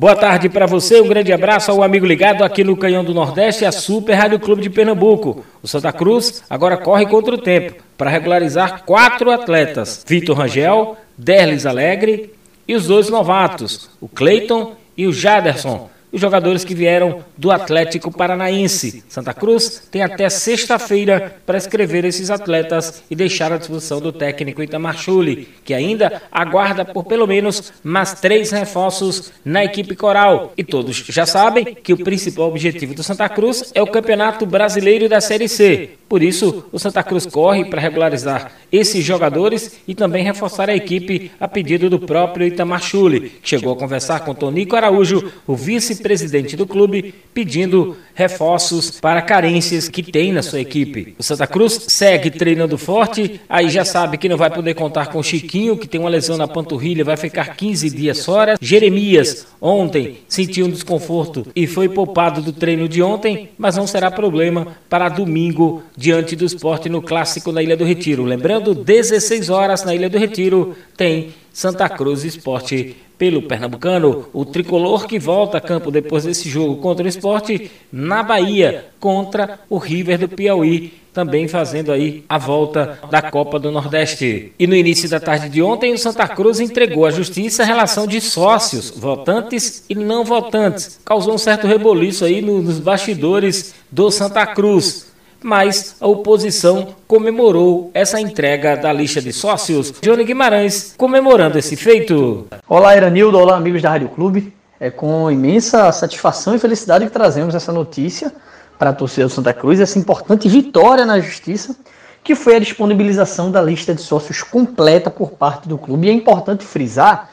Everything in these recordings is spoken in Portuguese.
Boa tarde para você, um grande abraço ao amigo ligado aqui no Canhão do Nordeste, a Super Rádio Clube de Pernambuco. O Santa Cruz agora corre contra o tempo para regularizar quatro atletas: Vitor Rangel, Derlis Alegre e os dois novatos, o Cleiton e o Jaderson os jogadores que vieram do Atlético Paranaense. Santa Cruz tem até sexta-feira para escrever esses atletas e deixar à disposição do técnico Itamar Chuli, que ainda aguarda por pelo menos mais três reforços na equipe coral. E todos já sabem que o principal objetivo do Santa Cruz é o Campeonato Brasileiro da Série C. Por isso, o Santa Cruz corre para regularizar esses jogadores e também reforçar a equipe a pedido do próprio Itamar Chuli, que chegou a conversar com Tonico Araújo, o vice-presidente do clube, pedindo reforços para carências que tem na sua equipe. O Santa Cruz segue treinando forte, aí já sabe que não vai poder contar com o Chiquinho, que tem uma lesão na panturrilha, vai ficar 15 dias fora. Jeremias, ontem, sentiu um desconforto e foi poupado do treino de ontem, mas não será problema para domingo diante do esporte no clássico na Ilha do Retiro. Lembrando, 16 horas na Ilha do Retiro tem Santa Cruz Esporte pelo Pernambucano. O tricolor que volta a campo depois desse jogo contra o esporte na Bahia, contra o River do Piauí também fazendo aí a volta da Copa do Nordeste. E no início da tarde de ontem, o Santa Cruz entregou à Justiça a relação de sócios, votantes e não votantes. Causou um certo reboliço aí nos bastidores do Santa Cruz mas a oposição comemorou essa entrega da lista de sócios. Johnny Guimarães comemorando esse feito. Olá, Iranildo, olá, amigos da Rádio Clube. É com imensa satisfação e felicidade que trazemos essa notícia para a torcida do Santa Cruz, essa importante vitória na justiça, que foi a disponibilização da lista de sócios completa por parte do clube. E é importante frisar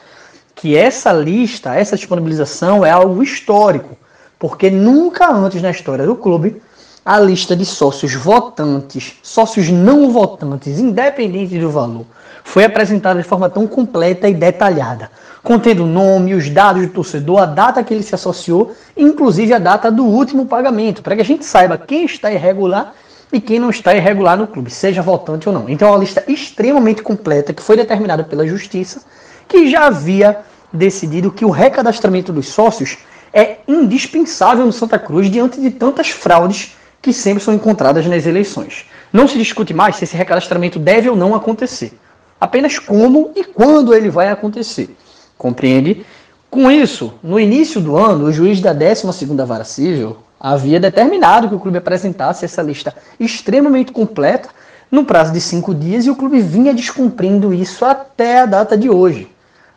que essa lista, essa disponibilização é algo histórico, porque nunca antes na história do clube a lista de sócios votantes, sócios não votantes, independente do valor, foi apresentada de forma tão completa e detalhada, contendo o nome, os dados do torcedor, a data que ele se associou, inclusive a data do último pagamento, para que a gente saiba quem está irregular e quem não está irregular no clube, seja votante ou não. Então é uma lista extremamente completa que foi determinada pela Justiça, que já havia decidido que o recadastramento dos sócios é indispensável no Santa Cruz diante de tantas fraudes que sempre são encontradas nas eleições. Não se discute mais se esse recadastramento deve ou não acontecer, apenas como e quando ele vai acontecer. Compreende? Com isso, no início do ano, o juiz da 12ª Vara Civil havia determinado que o clube apresentasse essa lista extremamente completa no prazo de cinco dias e o clube vinha descumprindo isso até a data de hoje.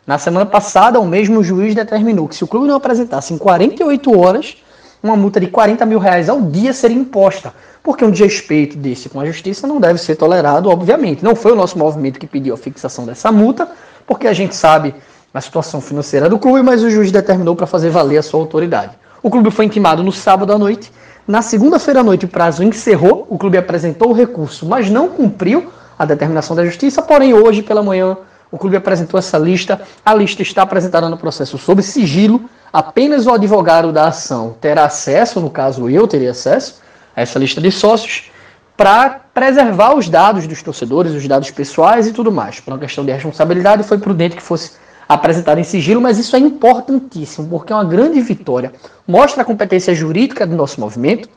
Na semana passada, o mesmo juiz determinou que se o clube não apresentasse em 48 horas, uma multa de 40 mil reais ao dia seria imposta, porque um desrespeito desse com a justiça não deve ser tolerado, obviamente. Não foi o nosso movimento que pediu a fixação dessa multa, porque a gente sabe a situação financeira do clube, mas o juiz determinou para fazer valer a sua autoridade. O clube foi intimado no sábado à noite. Na segunda-feira à noite, o prazo encerrou, o clube apresentou o recurso, mas não cumpriu a determinação da justiça, porém hoje pela manhã o clube apresentou essa lista. A lista está apresentada no processo sob sigilo. Apenas o advogado da ação terá acesso, no caso eu teria acesso, a essa lista de sócios, para preservar os dados dos torcedores, os dados pessoais e tudo mais. Por uma questão de responsabilidade, foi prudente que fosse apresentado em sigilo, mas isso é importantíssimo, porque é uma grande vitória. Mostra a competência jurídica do nosso movimento,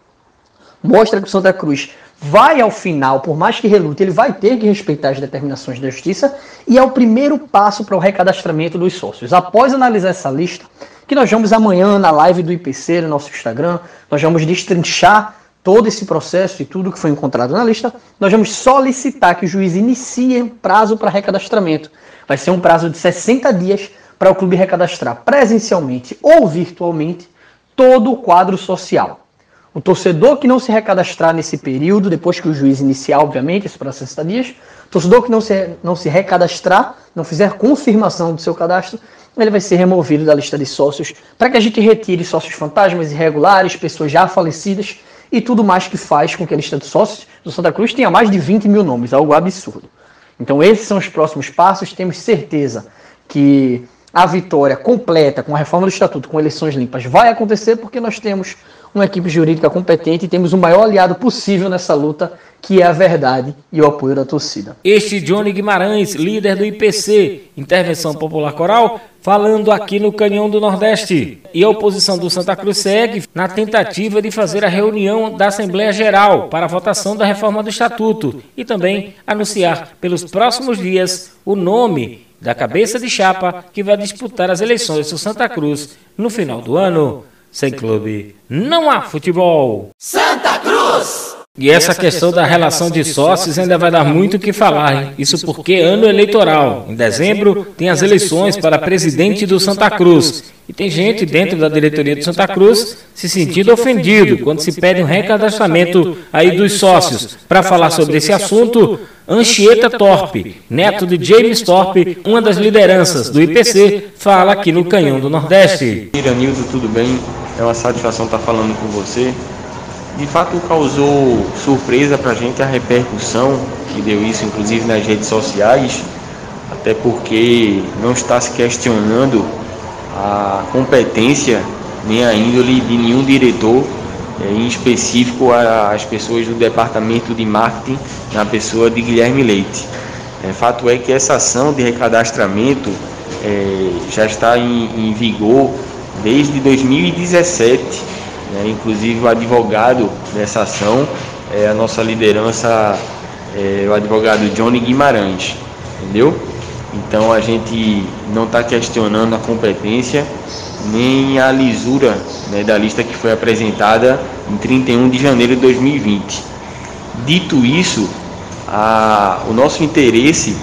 mostra que o Santa Cruz vai ao final, por mais que relute, ele vai ter que respeitar as determinações da justiça e é o primeiro passo para o recadastramento dos sócios. Após analisar essa lista, que nós vamos amanhã na live do IPC, no nosso Instagram, nós vamos destrinchar todo esse processo e tudo que foi encontrado na lista, nós vamos solicitar que o juiz inicie prazo para recadastramento. Vai ser um prazo de 60 dias para o clube recadastrar presencialmente ou virtualmente todo o quadro social. O torcedor que não se recadastrar nesse período, depois que o juiz iniciar, obviamente, esse processo de estadias, torcedor que não se, não se recadastrar, não fizer confirmação do seu cadastro, ele vai ser removido da lista de sócios para que a gente retire sócios fantasmas irregulares, pessoas já falecidas e tudo mais que faz com que a lista de sócios do Santa Cruz tenha mais de 20 mil nomes, algo absurdo. Então esses são os próximos passos, temos certeza que a vitória completa com a reforma do estatuto, com eleições limpas, vai acontecer porque nós temos uma equipe jurídica competente e temos o maior aliado possível nessa luta, que é a verdade e o apoio da torcida. Este Johnny Guimarães, líder do IPC, Intervenção Popular Coral, falando aqui no Canhão do Nordeste. E a oposição do Santa Cruz segue na tentativa de fazer a reunião da Assembleia Geral para a votação da reforma do Estatuto e também anunciar pelos próximos dias o nome da cabeça de chapa que vai disputar as eleições do Santa Cruz no final do ano. Sem clube, não há futebol. Santa Cruz! E essa questão da relação de sócios ainda vai dar muito o que falar, hein? Isso porque ano eleitoral. Em dezembro tem as eleições para presidente do Santa Cruz. E tem gente dentro da diretoria do Santa Cruz se sentindo ofendido quando se pede um recadastramento aí dos sócios. Para falar sobre esse assunto, Anchieta Torpe, neto de James Torpe, uma das lideranças do IPC, fala aqui no Canhão do Nordeste. Iranildo, tudo bem? É uma satisfação estar falando com você. De fato, causou surpresa para a gente a repercussão que deu isso, inclusive nas redes sociais, até porque não está se questionando a competência nem a índole de nenhum diretor, eh, em específico as pessoas do departamento de marketing, na pessoa de Guilherme Leite. É, fato é que essa ação de recadastramento é, já está em vigor desde 2017 né? Inclusive o advogado dessa ação é a nossa liderança, é, o advogado Johnny Guimarães, entendeu? Então a gente não está questionando a competência nem a lisura né, da lista que foi apresentada em 31 de janeiro de 2020. Dito isso, a, o nosso interesse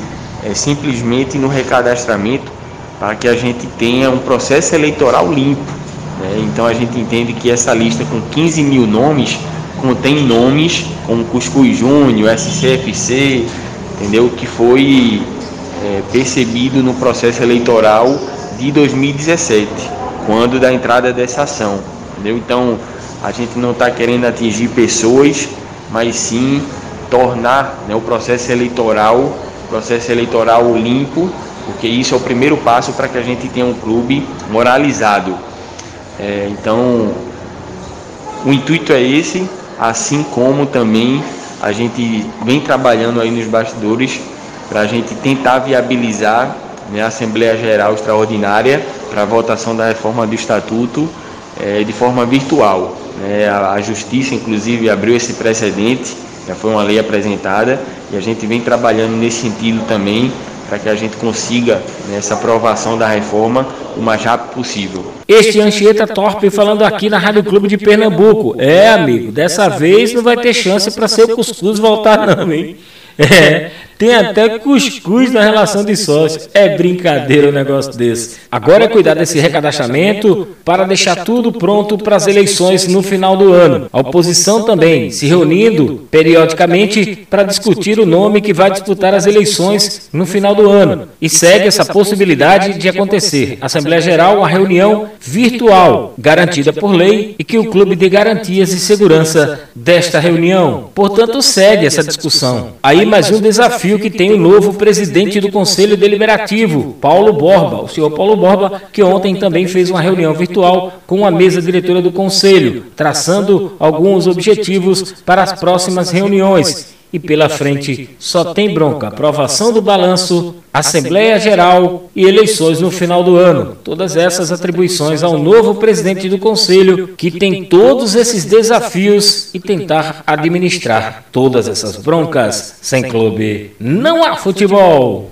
é simplesmente no recadastramento para que a gente tenha um processo eleitoral limpo né? Então a gente entende que essa lista com 15 mil nomes contém nomes como Cuscuz Júnior, SCFC, entendeu? Que foi é, percebido no processo eleitoral de 2017, quando da entrada dessa ação, entendeu? Então a gente não está querendo atingir pessoas, mas sim tornar né, o processo eleitoral, processo eleitoral limpo, porque isso é o primeiro passo para que a gente tenha um clube moralizado. É, então, o intuito é esse, assim como também a gente vem trabalhando aí nos bastidores para a gente tentar viabilizar né, a Assembleia Geral Extraordinária para a votação da reforma do Estatuto é, de forma virtual. Né? A, a Justiça, inclusive, abriu esse precedente, já foi uma lei apresentada, e a gente vem trabalhando nesse sentido também para que a gente consiga nessa aprovação da reforma o mais rápido possível. Este Anchieta Torpe falando aqui na Rádio Clube de Pernambuco. É, amigo, dessa vez não vai ter chance para ser o Cuscuz voltar não, hein? É, tem até cuscuz na relação de sócios. É brincadeira um negócio desse. Agora é cuidar desse recadastramento para deixar tudo pronto para as eleições no final do ano. A oposição também se reunindo periodicamente para discutir o nome que vai disputar as eleições no final do ano. E segue essa possibilidade de acontecer. Assembleia Geral, uma reunião virtual, garantida por lei e que o Clube de Garantias e Segurança desta reunião. Portanto, segue essa discussão. Aí mais um desafio que tem o novo presidente do Conselho Deliberativo, Paulo Borba, o senhor Paulo Borba, que ontem também fez uma reunião virtual com a mesa diretora do Conselho, traçando alguns objetivos para as próximas reuniões e pela frente só tem bronca, aprovação do balanço, Assembleia Geral e eleições no final do ano. Todas essas atribuições ao novo presidente do Conselho, que tem todos esses desafios e tentar administrar todas essas broncas. Sem clube, não há futebol.